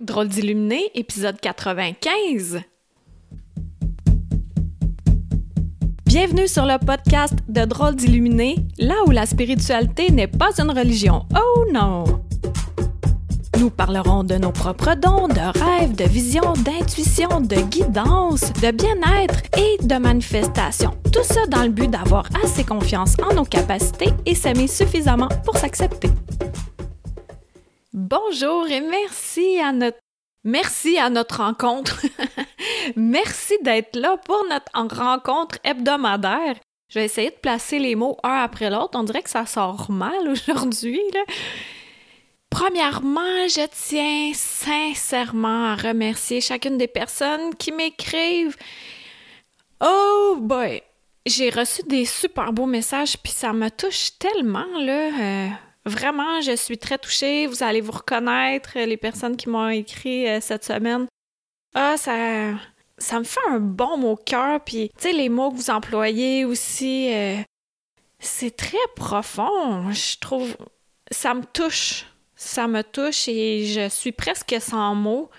Drôle d'illuminé, épisode 95. Bienvenue sur le podcast de Drôle d'illuminé, là où la spiritualité n'est pas une religion. Oh non! Nous parlerons de nos propres dons, de rêves, de visions, d'intuition, de guidance, de bien-être et de manifestation. Tout ça dans le but d'avoir assez confiance en nos capacités et s'aimer suffisamment pour s'accepter. Bonjour et merci à notre rencontre. merci d'être là pour notre rencontre hebdomadaire. Je vais essayer de placer les mots un après l'autre. On dirait que ça sort mal aujourd'hui. Premièrement, je tiens sincèrement à remercier chacune des personnes qui m'écrivent. Oh boy, j'ai reçu des super beaux messages puis ça me touche tellement là. Euh, Vraiment, je suis très touchée. Vous allez vous reconnaître, les personnes qui m'ont écrit euh, cette semaine. Ah, ça, ça me fait un bon mot au cœur. Puis, tu sais, les mots que vous employez aussi, euh, c'est très profond. Je trouve, ça me touche. Ça me touche et je suis presque sans mots.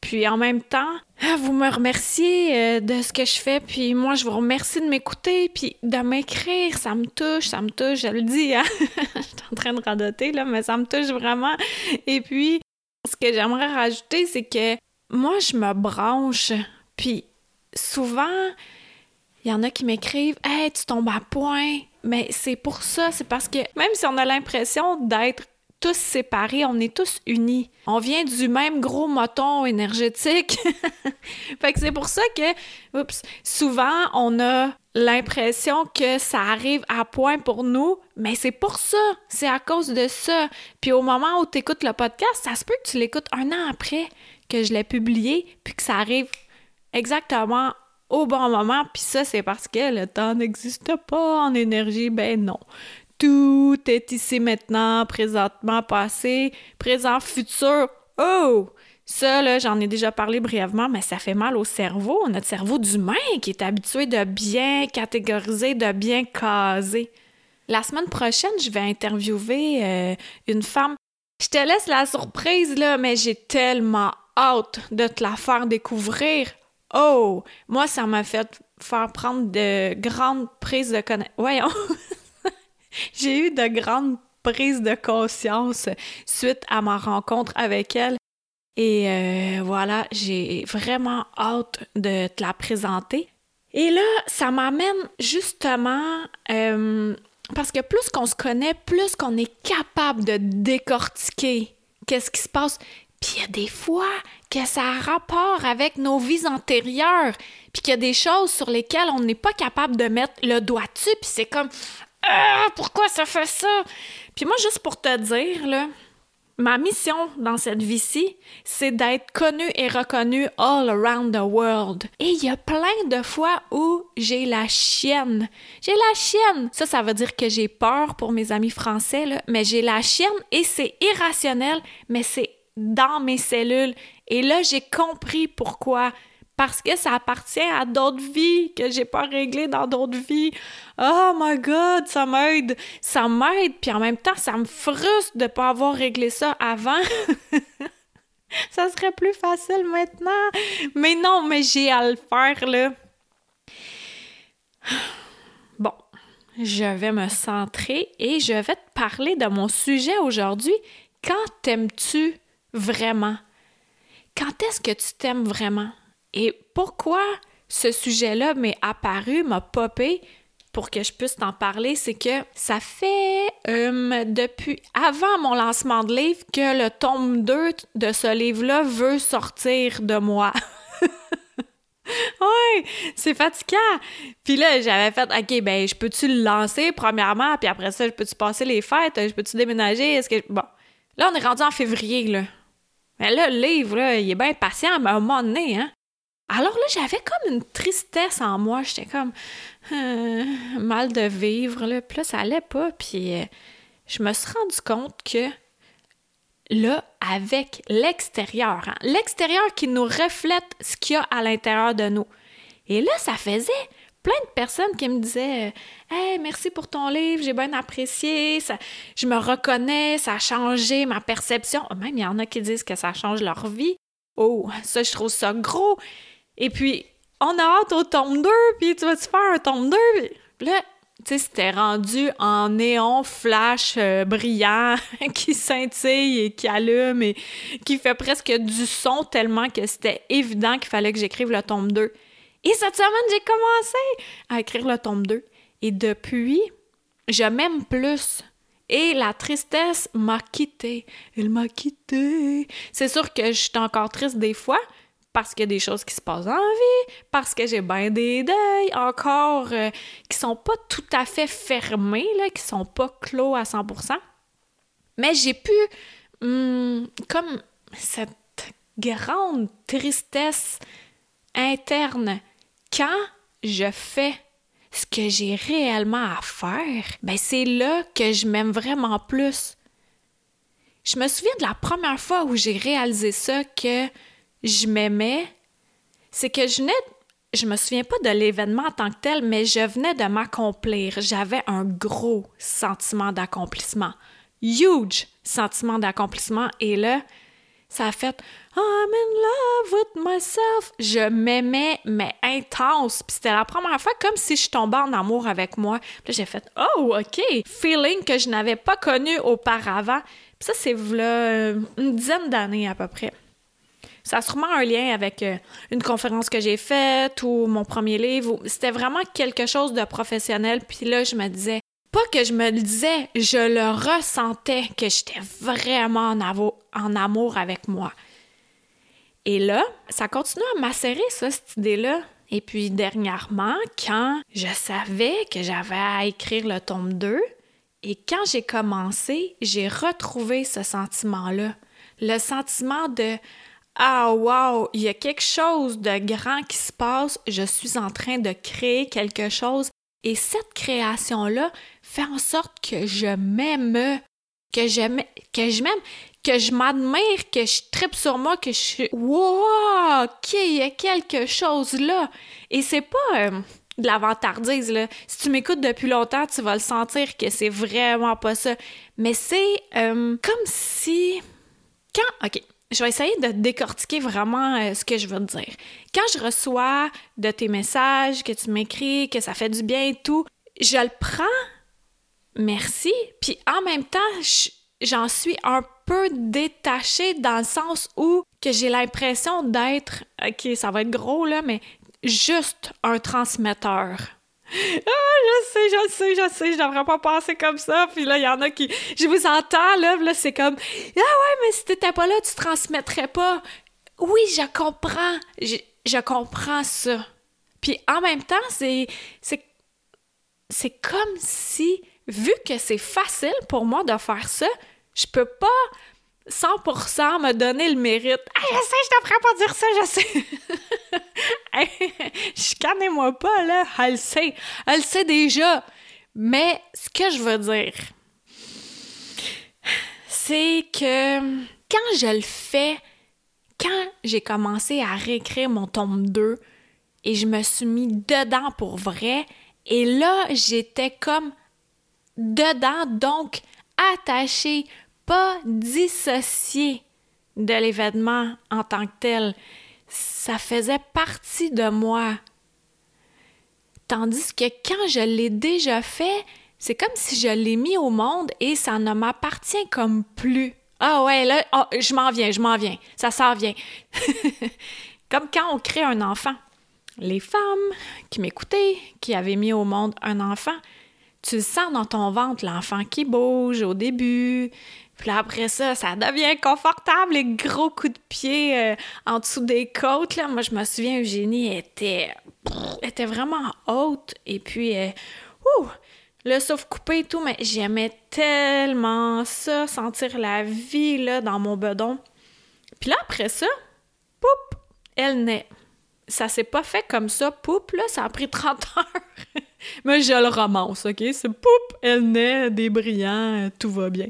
Puis en même temps, ah, vous me remerciez euh, de ce que je fais, puis moi je vous remercie de m'écouter, puis de m'écrire, ça me touche, ça me touche, je le dis, hein? je suis en train de radoter là, mais ça me touche vraiment. Et puis, ce que j'aimerais rajouter, c'est que moi je me branche, puis souvent, il y en a qui m'écrivent Hey, tu tombes à point. Mais c'est pour ça, c'est parce que même si on a l'impression d'être tous séparés, on est tous unis. On vient du même gros moton énergétique. fait que c'est pour ça que, oups, souvent on a l'impression que ça arrive à point pour nous, mais c'est pour ça, c'est à cause de ça. Puis au moment où tu écoutes le podcast, ça se peut que tu l'écoutes un an après que je l'ai publié, puis que ça arrive exactement au bon moment, puis ça, c'est parce que le temps n'existe pas en énergie. Ben non. Tout est ici maintenant, présentement, passé, présent, futur. Oh! Ça, là, j'en ai déjà parlé brièvement, mais ça fait mal au cerveau, notre cerveau d'humain qui est habitué de bien catégoriser, de bien caser. La semaine prochaine, je vais interviewer euh, une femme. Je te laisse la surprise, là, mais j'ai tellement hâte de te la faire découvrir. Oh! Moi, ça m'a fait faire prendre de grandes prises de connaissance. Voyons! J'ai eu de grandes prises de conscience suite à ma rencontre avec elle. Et euh, voilà, j'ai vraiment hâte de te la présenter. Et là, ça m'amène justement euh, parce que plus qu'on se connaît, plus qu'on est capable de décortiquer qu'est-ce qui se passe. Puis il y a des fois que ça a rapport avec nos vies antérieures, puis qu'il y a des choses sur lesquelles on n'est pas capable de mettre le doigt dessus, puis c'est comme ah, pourquoi ça fait ça? Puis moi, juste pour te dire, ma mission dans cette vie-ci, c'est d'être connue et reconnue all around the world. Et il y a plein de fois où j'ai la chienne. J'ai la chienne. Ça, ça veut dire que j'ai peur pour mes amis français, mais j'ai la chienne et c'est irrationnel, mais c'est dans mes cellules. Et là, j'ai compris pourquoi parce que ça appartient à d'autres vies que j'ai pas réglées dans d'autres vies. Oh my god, ça m'aide, ça m'aide, puis en même temps, ça me frustre de pas avoir réglé ça avant. ça serait plus facile maintenant. Mais non, mais j'ai à le faire là. Bon, je vais me centrer et je vais te parler de mon sujet aujourd'hui. Quand t'aimes-tu vraiment? Quand est-ce que tu t'aimes vraiment? Et pourquoi ce sujet-là m'est apparu, m'a popé pour que je puisse t'en parler, c'est que ça fait euh, depuis avant mon lancement de livre que le tome 2 de ce livre-là veut sortir de moi. oui, c'est fatigant. Puis là, j'avais fait, OK, ben, je peux-tu le lancer premièrement, puis après ça, je peux-tu passer les fêtes, je peux-tu déménager, est-ce que... Bon, là, on est rendu en février, là. Mais là, le livre, là, il est bien patient, mais à un moment donné, hein, alors là, j'avais comme une tristesse en moi. J'étais comme euh, mal de vivre. Là. Puis là, ça allait pas. Puis euh, je me suis rendu compte que là, avec l'extérieur, hein, l'extérieur qui nous reflète ce qu'il y a à l'intérieur de nous. Et là, ça faisait plein de personnes qui me disaient Hey, merci pour ton livre, j'ai bien apprécié, je me reconnais, ça a changé ma perception. Même il y en a qui disent que ça change leur vie. Oh, ça, je trouve ça gros. Et puis, on a hâte au tome 2, puis tu vas-tu faire un tome 2? Puis là, tu sais, c'était rendu en néon flash euh, brillant qui scintille et qui allume et qui fait presque du son tellement que c'était évident qu'il fallait que j'écrive le tome 2. Et cette semaine, j'ai commencé à écrire le tome 2. Et depuis, je m'aime plus. Et la tristesse m'a quitté. Elle m'a quitté. C'est sûr que je suis encore triste des fois, parce qu'il y a des choses qui se passent en vie, parce que j'ai bien des deuils encore euh, qui sont pas tout à fait fermés, là, qui sont pas clos à 100%. Mais j'ai pu, hum, comme cette grande tristesse interne, quand je fais ce que j'ai réellement à faire, ben c'est là que je m'aime vraiment plus. Je me souviens de la première fois où j'ai réalisé ça que je m'aimais, c'est que je venais, je me souviens pas de l'événement en tant que tel, mais je venais de m'accomplir. J'avais un gros sentiment d'accomplissement. Huge sentiment d'accomplissement. Et là, ça a fait I'm in love with myself. Je m'aimais, mais intense. Puis c'était la première fois comme si je tombais en amour avec moi. Puis j'ai fait Oh, OK. Feeling que je n'avais pas connu auparavant. Puis ça, c'est une dizaine d'années à peu près. Ça a sûrement un lien avec euh, une conférence que j'ai faite ou mon premier livre. C'était vraiment quelque chose de professionnel. Puis là, je me disais, pas que je me le disais, je le ressentais que j'étais vraiment en, amour avec moi. Et là, ça continue à macérer, ça, cette idée-là. Et puis dernièrement, quand je savais que j'avais à écrire le tome 2, et quand j'ai commencé, j'ai retrouvé ce sentiment-là. Le sentiment de ah wow, il y a quelque chose de grand qui se passe, je suis en train de créer quelque chose et cette création-là fait en sorte que je m'aime, que je que je m'aime, que je m'admire, que je tripe sur moi, que je suis wow, OK, il y a quelque chose là. Et c'est pas euh, de la vantardise là. Si tu m'écoutes depuis longtemps, tu vas le sentir que c'est vraiment pas ça. Mais c'est euh, comme si quand OK, je vais essayer de décortiquer vraiment euh, ce que je veux dire. Quand je reçois de tes messages, que tu m'écris, que ça fait du bien et tout, je le prends, merci, puis en même temps, j'en suis un peu détachée dans le sens où que j'ai l'impression d'être, ok, ça va être gros là, mais juste un transmetteur. Ah, je sais, je sais, je sais, je devrais pas penser comme ça. Puis là, il y en a qui. Je vous entends, là, là c'est comme Ah ouais, mais si t'étais pas là, tu transmettrais pas. Oui, je comprends. Je, comprends ça. Puis en même temps, c'est. C'est, c'est comme si, vu que c'est facile pour moi de faire ça, je peux pas 100% me donner le mérite. Je sais, je devrais pas dire ça, je sais. Je moi pas, là. Elle le sait. Elle le sait déjà. Mais ce que je veux dire, c'est que quand je le fais, quand j'ai commencé à réécrire mon tome 2 et je me suis mis dedans pour vrai, et là, j'étais comme dedans, donc attachée, pas dissociée de l'événement en tant que tel ça faisait partie de moi. Tandis que quand je l'ai déjà fait, c'est comme si je l'ai mis au monde et ça ne m'appartient comme plus. Ah ouais, là, oh, je m'en viens, je m'en viens. Ça s'en vient. comme quand on crée un enfant. Les femmes qui m'écoutaient, qui avaient mis au monde un enfant, tu le sens dans ton ventre, l'enfant qui bouge au début, puis après ça, ça devient confortable, les gros coups de pied euh, en dessous des côtes. Là. Moi, je me souviens, Eugénie était, vraiment haute. Et puis, euh, le souffle coupé et tout, mais j'aimais tellement ça, sentir la vie dans mon bedon. Puis là, après ça, poup, elle naît. Ça s'est pas fait comme ça, poup, là, ça a pris 30 heures. mais je le romance, OK? C'est poup, elle naît, des brillants, tout va bien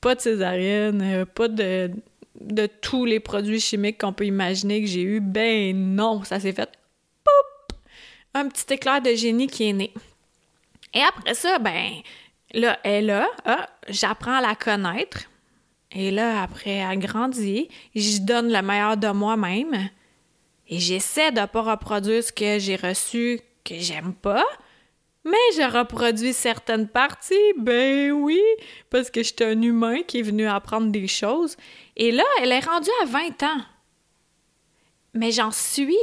pas de césarienne, euh, pas de, tous les produits chimiques qu'on peut imaginer que j'ai eu. Ben non, ça s'est fait. Poup! un petit éclair de génie qui est né. Et après ça, ben, là, elle là, ah, j'apprends à la connaître. Et là, après, elle grandit, je donne le meilleur de moi-même. Et j'essaie de ne pas reproduire ce que j'ai reçu que j'aime pas. Mais je reproduis certaines parties, ben oui, parce que je suis un humain qui est venu apprendre des choses. Et là, elle est rendue à 20 ans. Mais j'en suis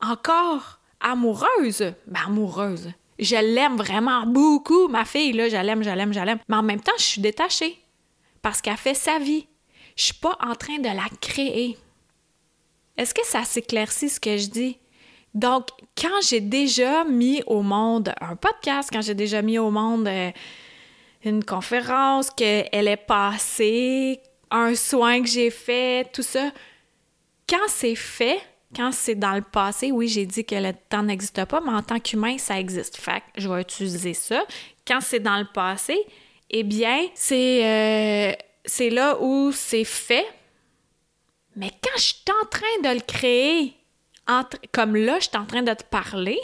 encore amoureuse. Ben, amoureuse. Je l'aime vraiment beaucoup, ma fille, là, je l'aime, je l'aime. Mais en même temps, je suis détachée. Parce qu'elle fait sa vie. Je suis pas en train de la créer. Est-ce que ça s'éclaircit ce que je dis? Donc, quand j'ai déjà mis au monde un podcast, quand j'ai déjà mis au monde euh, une conférence, qu'elle est passée, un soin que j'ai fait, tout ça, quand c'est fait, quand c'est dans le passé, oui, j'ai dit que le temps n'existe pas, mais en tant qu'humain, ça existe. Fait que je vais utiliser ça. Quand c'est dans le passé, eh bien, c'est euh, c'est là où c'est fait. Mais quand je suis en train de le créer, comme là, je suis en train de te parler,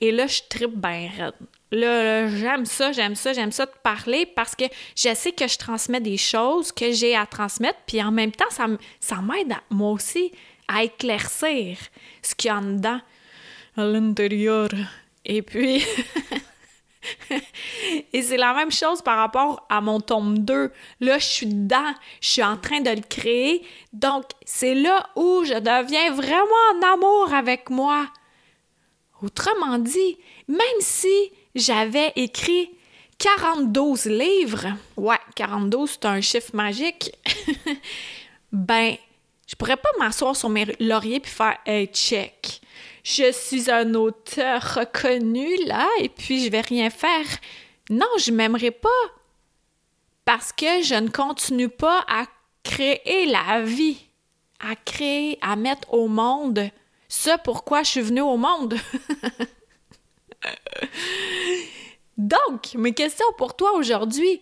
et là, je tripe bien raide. Là, j'aime ça, j'aime ça, j'aime ça de parler parce que je sais que je transmets des choses que j'ai à transmettre, puis en même temps, ça, ça m'aide moi aussi à éclaircir ce qu'il y a en dedans, à l'intérieur. Et puis, Et c'est la même chose par rapport à mon tome 2. Là, je suis dedans, je suis en train de le créer. Donc, c'est là où je deviens vraiment en amour avec moi. Autrement dit, même si j'avais écrit 42 livres, ouais, 42 c'est un chiffre magique, ben, je pourrais pas m'asseoir sur mes lauriers puis faire hey, check je suis un auteur reconnu là et puis je vais rien faire. Non, je m'aimerais pas parce que je ne continue pas à créer la vie, à créer, à mettre au monde ce pourquoi je suis venue au monde. Donc, mes questions pour toi aujourd'hui,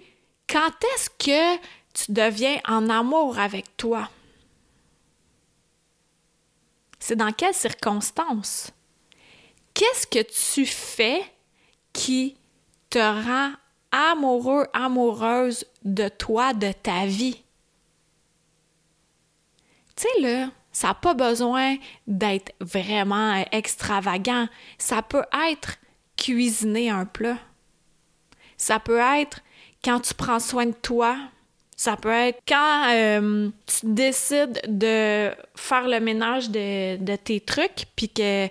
quand est-ce que tu deviens en amour avec toi? C'est dans quelles circonstances? Qu'est-ce que tu fais qui te rend amoureux, amoureuse de toi, de ta vie? Tu sais, là, ça n'a pas besoin d'être vraiment extravagant. Ça peut être cuisiner un plat. Ça peut être quand tu prends soin de toi, ça peut être quand euh, tu décides de faire le ménage de, tes trucs, puis que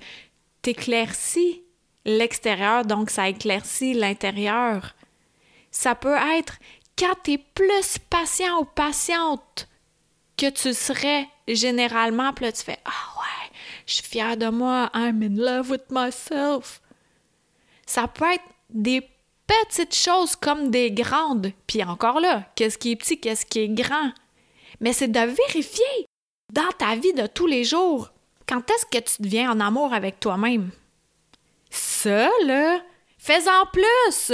tu éclaircis l'extérieur, donc ça éclaircit l'intérieur. Ça peut être quand tu es plus patient ou patiente que tu serais généralement, puis là tu fais Ah ouais, je suis fière de moi, I'm in love with myself. Ça peut être des petites choses comme des grandes. Puis encore là, qu'est-ce qui est petit, qu'est-ce qui est grand? Mais c'est de vérifier dans ta vie de tous les jours quand est-ce que tu deviens en amour avec toi-même? Ça, là, fais-en plus!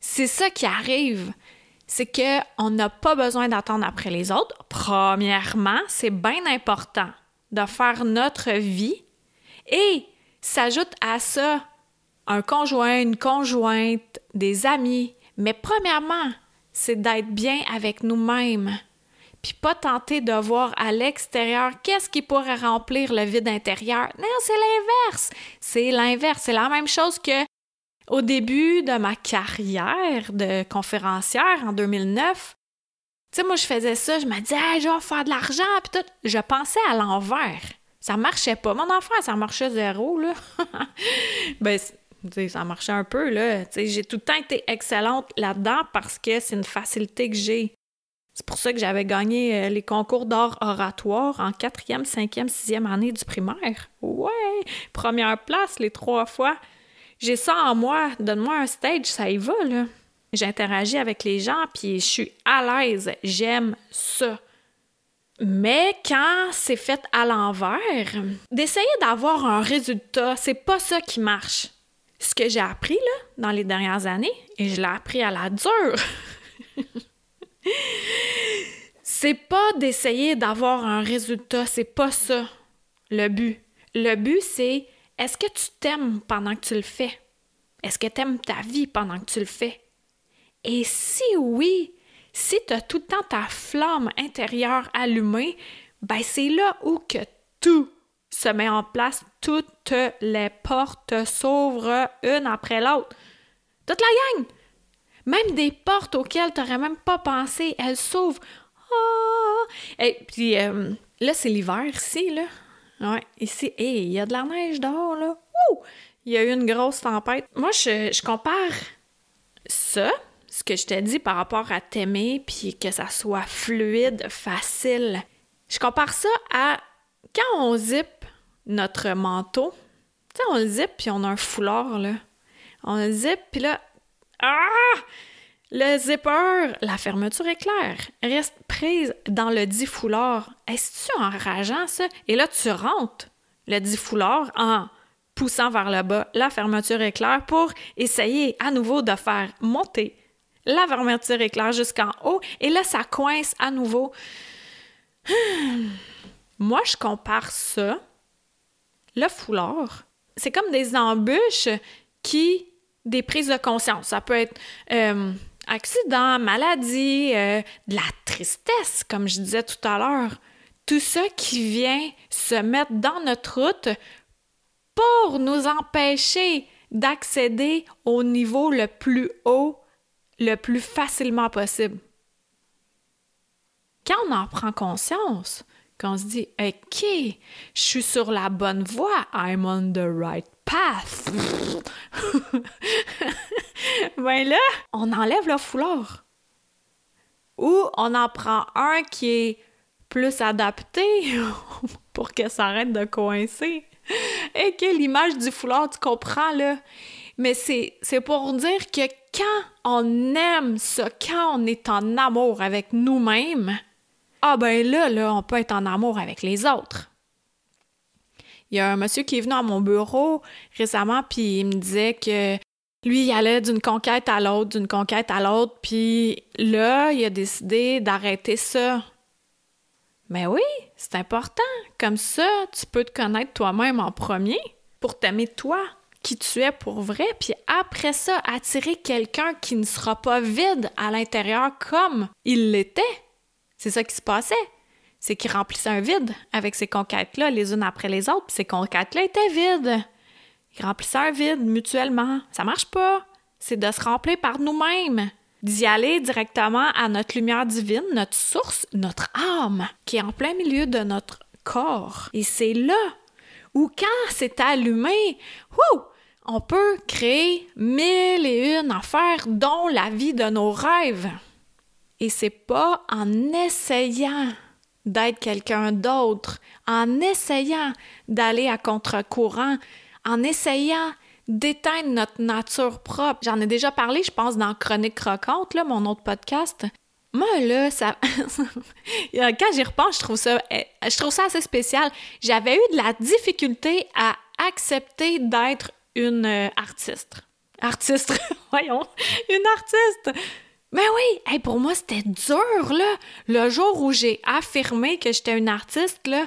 C'est ça qui arrive. C'est qu'on n'a pas besoin d'attendre après les autres. Premièrement, c'est bien important de faire notre vie et s'ajoute à ça un conjoint, une conjointe, des amis. Mais premièrement, c'est d'être bien avec nous-mêmes. Puis pas tenter de voir à l'extérieur qu'est-ce qui pourrait remplir le vide intérieur. Non, c'est l'inverse. C'est l'inverse. C'est la même chose que au début de ma carrière de conférencière en 2009. Tu sais, moi, je faisais ça, je me disais, je vais faire de l'argent, puis tout. Je pensais à l'envers. Ça marchait pas. Mon enfant, ça marchait zéro, là. ben, ça marchait un peu, là. J'ai tout le temps été excellente là-dedans parce que c'est une facilité que j'ai. C'est pour ça que j'avais gagné euh, les concours d'art oratoire en quatrième, cinquième, sixième année du primaire. Ouais! Première place les trois fois. J'ai ça en moi. Donne-moi un stage, ça y va, là. J'interagis avec les gens, puis je suis à l'aise. J'aime ça. Mais quand c'est fait à l'envers, d'essayer d'avoir un résultat, c'est pas ça qui marche ce que j'ai appris là, dans les dernières années, et je l'ai appris à la dure, c'est pas d'essayer d'avoir un résultat, c'est pas ça le but. Le but, c'est est-ce que tu t'aimes pendant que tu le fais? Est-ce que tu aimes ta vie pendant que tu le fais? Et si oui, si tu as tout le temps ta flamme intérieure allumée, ben c'est là où que tout se met en place, toutes les portes s'ouvrent une après l'autre. Toute la gang! Même des portes auxquelles tu n'aurais même pas pensé, elles s'ouvrent. Ah! Et puis euh, là, c'est l'hiver ici, là. Ouais, ici, il y a de la neige dehors, là. Il y a eu une grosse tempête. Moi, je, je compare ça, ce que je t'ai dit par rapport à t'aimer, puis que ça soit fluide, facile. Je compare ça à quand on zip notre manteau. Tu sais, on le zip, puis on a un foulard, là. On le zip, puis là... Ah! Le zipper, la fermeture est claire, reste prise dans le dit foulard. Est-ce-tu enrageant, ça? Et là, tu rentres le dit foulard en poussant vers le bas la fermeture éclair pour essayer à nouveau de faire monter la fermeture éclair jusqu'en haut. Et là, ça coince à nouveau. Moi, je compare ça, le foulard, c'est comme des embûches qui, des prises de conscience. Ça peut être euh, accident, maladie, euh, de la tristesse, comme je disais tout à l'heure. Tout ça qui vient se mettre dans notre route pour nous empêcher d'accéder au niveau le plus haut, le plus facilement possible. Quand on en prend conscience, on se dit OK, je suis sur la bonne voie, I'm on the right path. ben là, on enlève le foulard. Ou on en prend un qui est plus adapté pour que ça arrête de coincer. Et que l'image du foulard, tu comprends là? Mais c'est pour dire que quand on aime ça, quand on est en amour avec nous-mêmes, ah ben là, là, on peut être en amour avec les autres. Il y a un monsieur qui est venu à mon bureau récemment, puis il me disait que lui, il allait d'une conquête à l'autre, d'une conquête à l'autre, puis là, il a décidé d'arrêter ça. Mais oui, c'est important. Comme ça, tu peux te connaître toi-même en premier pour t'aimer toi, qui tu es pour vrai, puis après ça, attirer quelqu'un qui ne sera pas vide à l'intérieur comme il l'était. C'est ça qui se passait. C'est qu'il remplissait un vide avec ces conquêtes-là, les unes après les autres, ces conquêtes-là étaient vides. Il remplissait un vide mutuellement. Ça marche pas. C'est de se remplir par nous-mêmes, d'y aller directement à notre lumière divine, notre source, notre âme, qui est en plein milieu de notre corps. Et c'est là où, quand c'est allumé, on peut créer mille et une affaires, dont la vie de nos rêves. Et c'est pas en essayant d'être quelqu'un d'autre, en essayant d'aller à contre-courant, en essayant d'éteindre notre nature propre. J'en ai déjà parlé, je pense, dans Chronique Croquante, là, mon autre podcast. Moi, là, ça. Quand j'y repense, je trouve ça. Eh, je trouve ça assez spécial. J'avais eu de la difficulté à accepter d'être une euh, artiste. Artiste, voyons, une artiste. Mais oui, pour moi, c'était dur, là. Le jour où j'ai affirmé que j'étais une artiste, là,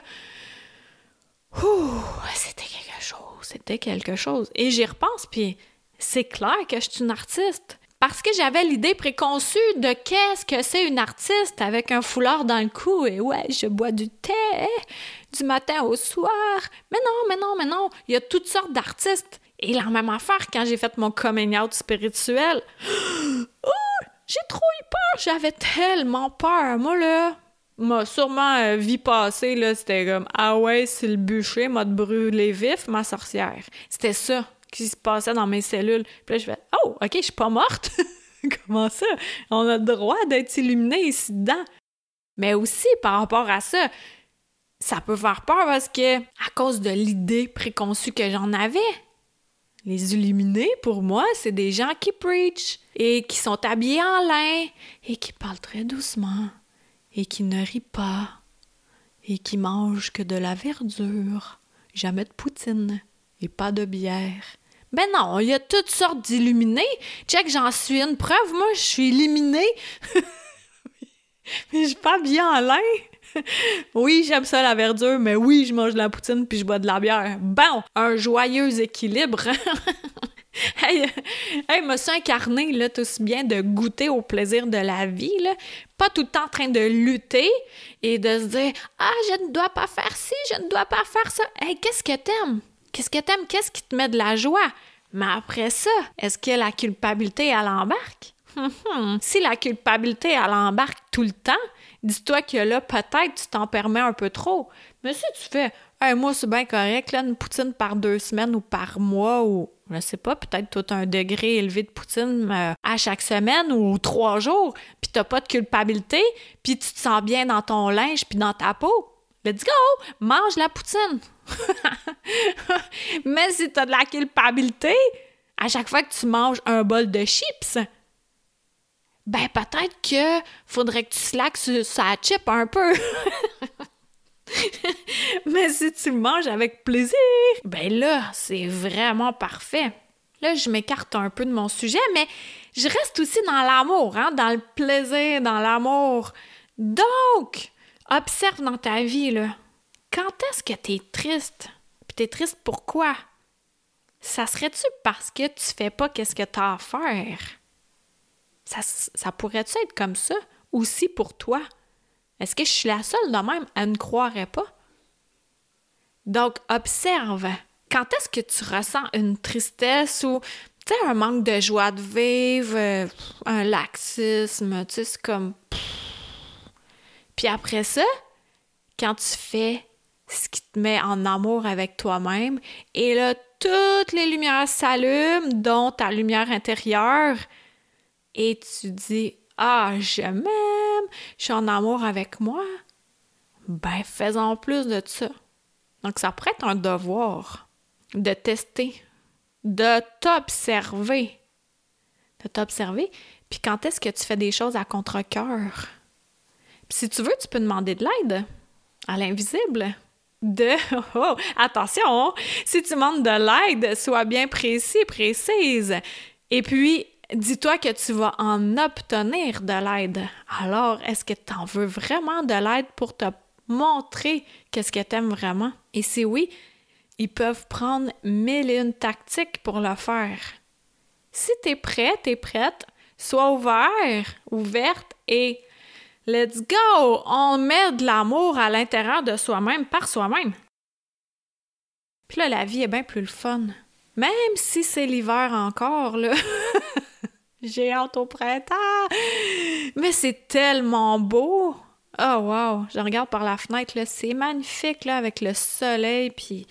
c'était quelque chose, c'était quelque chose. Et j'y repense, puis c'est clair que je suis une artiste. Parce que j'avais l'idée préconçue de qu'est-ce que c'est une artiste avec un foulard dans le cou et ouais, je bois du thé du matin au soir. Mais non, mais non, mais non, il y a toutes sortes d'artistes. Et la même affaire quand j'ai fait mon coming out spirituel. J'ai trop eu peur, j'avais tellement peur. Moi, là, sûrement euh, vie passée, là, c'était comme Ah ouais, c'est le bûcher m'a brûlé vif, ma sorcière. C'était ça qui se passait dans mes cellules. Puis là, je fais Oh, ok, je suis pas morte. Comment ça? On a le droit d'être illuminé ici dedans. Mais aussi, par rapport à ça, ça peut faire peur parce que, à cause de l'idée préconçue que j'en avais, les illuminés, pour moi, c'est des gens qui preach et qui sont habillés en lin et qui parlent très doucement et qui ne rient pas et qui mangent que de la verdure, jamais de poutine et pas de bière. Ben non, il y a toutes sortes d'illuminés. Check, j'en suis une preuve. Moi, je suis illuminée. Mais je suis pas bien en lin. oui, j'aime ça la verdure, mais oui, je mange de la poutine puis je bois de la bière. Bon, un joyeux équilibre. hey, hey, me suis incarné, là, tout aussi bien de goûter au plaisir de la vie, là. Pas tout le temps en train de lutter et de se dire Ah, je ne dois pas faire ci, je ne dois pas faire ça. Hey, qu'est-ce que t'aimes? Qu'est-ce que t'aimes? Qu'est-ce qui te met de la joie? Mais après ça, est-ce que la culpabilité, elle embarque? si la culpabilité, elle embarque tout le temps, dis-toi que là, peut-être tu t'en permets un peu trop. Mais si tu fais, hey, moi, c'est bien correct, là, une poutine par deux semaines ou par mois ou je sais pas, peut-être tout un degré élevé de poutine euh, à chaque semaine ou trois jours, puis t'as pas de culpabilité, puis tu te sens bien dans ton linge puis dans ta peau. Let's go! Mange la poutine! Mais si t'as de la culpabilité, à chaque fois que tu manges un bol de chips, ben peut-être que faudrait que tu slacks sur sa chip un peu. Mais si tu manges avec plaisir, ben là, c'est vraiment parfait. Là, je m'écarte un peu de mon sujet, mais je reste aussi dans l'amour, hein, dans le plaisir, dans l'amour. Donc, observe dans ta vie, là, quand est-ce que tu es triste? Puis t'es triste pourquoi? Ça serait-tu parce que tu fais pas qu'est-ce que tu as à faire? Ça, pourrait-tu être comme ça aussi pour toi? Est-ce que je suis la seule de même à ne croirait pas? Donc, observe. Quand est-ce que tu ressens une tristesse ou un manque de joie de vivre, euh, un laxisme, tu sais, c'est comme. Puis après ça, quand tu fais ce qui te met en amour avec toi-même, et là, toutes les lumières s'allument, dont ta lumière intérieure, et tu dis Ah, je m'aime, je suis en amour avec moi. Ben, faisons plus de ça. Donc, ça pourrait être un devoir de tester, de t'observer. De t'observer. Puis quand est-ce que tu fais des choses à contre-cœur? Puis si tu veux, tu peux demander de l'aide à l'invisible. De. Oh, attention! Si tu demandes de l'aide, sois bien précis, précise. Et puis, dis-toi que tu vas en obtenir de l'aide. Alors, est-ce que tu en veux vraiment de l'aide pour te montrer qu'est-ce que tu vraiment? Et si oui, ils peuvent prendre mille et une tactiques pour le faire. Si tu es prêt, tu prête, sois ouvert, ouverte et let's go! On met de l'amour à l'intérieur de soi-même par soi-même. Puis là, la vie est bien plus le fun. Même si c'est l'hiver encore, là. J'ai hâte au printemps! Mais c'est tellement beau! Oh wow! Je regarde par la fenêtre, là, c'est magnifique, avec le soleil, puis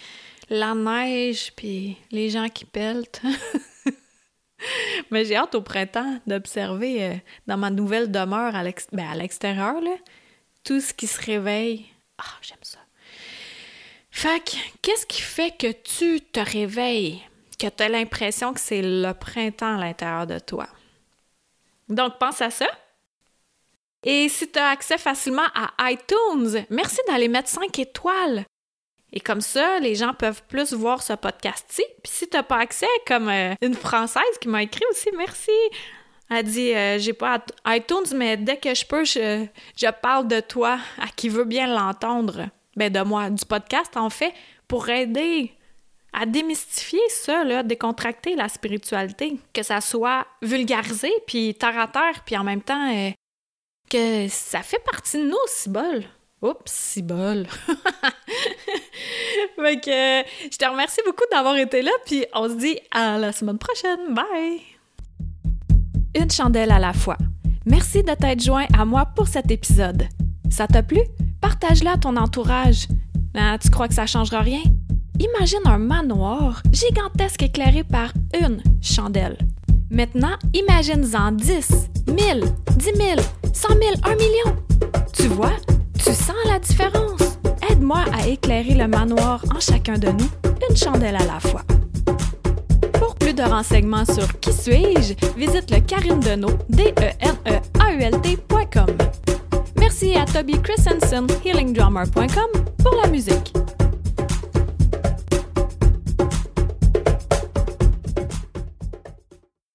la neige, puis les gens qui peltent. Mais j'ai hâte au printemps d'observer euh, dans ma nouvelle demeure à ben, l'extérieur, tout ce qui se réveille. Ah, j'aime ça. Fait qu'est-ce qui fait que tu te réveilles, que tu as l'impression que c'est le printemps à l'intérieur de toi? Donc, pense à ça. Et si tu as accès facilement à iTunes, merci d'aller mettre 5 étoiles. Et comme ça, les gens peuvent plus voir ce podcast-ci. Puis si tu n'as pas accès, comme euh, une Française qui m'a écrit aussi, merci. Elle dit euh, J'ai pas iTunes, mais dès que je peux, je, je parle de toi à qui veut bien l'entendre. Ben, de moi, du podcast, en fait, pour aider à démystifier ça, là, décontracter la spiritualité, que ça soit vulgarisé, puis terre à terre, puis en même temps euh, que ça fait partie de nous, si. Oups, si fait que je te remercie beaucoup d'avoir été là, puis on se dit à la semaine prochaine. Bye! Une chandelle à la fois. Merci de t'être joint à moi pour cet épisode. Ça t'a plu? Partage-le à ton entourage. Ah, tu crois que ça changera rien? Imagine un manoir gigantesque éclairé par une chandelle. Maintenant, imagine-en 10, 1000, 10 000, 100 000, 1 million. Tu vois, tu sens la différence. Aide-moi à éclairer le manoir en chacun de nous, une chandelle à la fois. Pour plus de renseignements sur Qui suis-je, visite le Karine d e n e a u l Merci à Toby Christensen, healingdrummer.com pour la musique.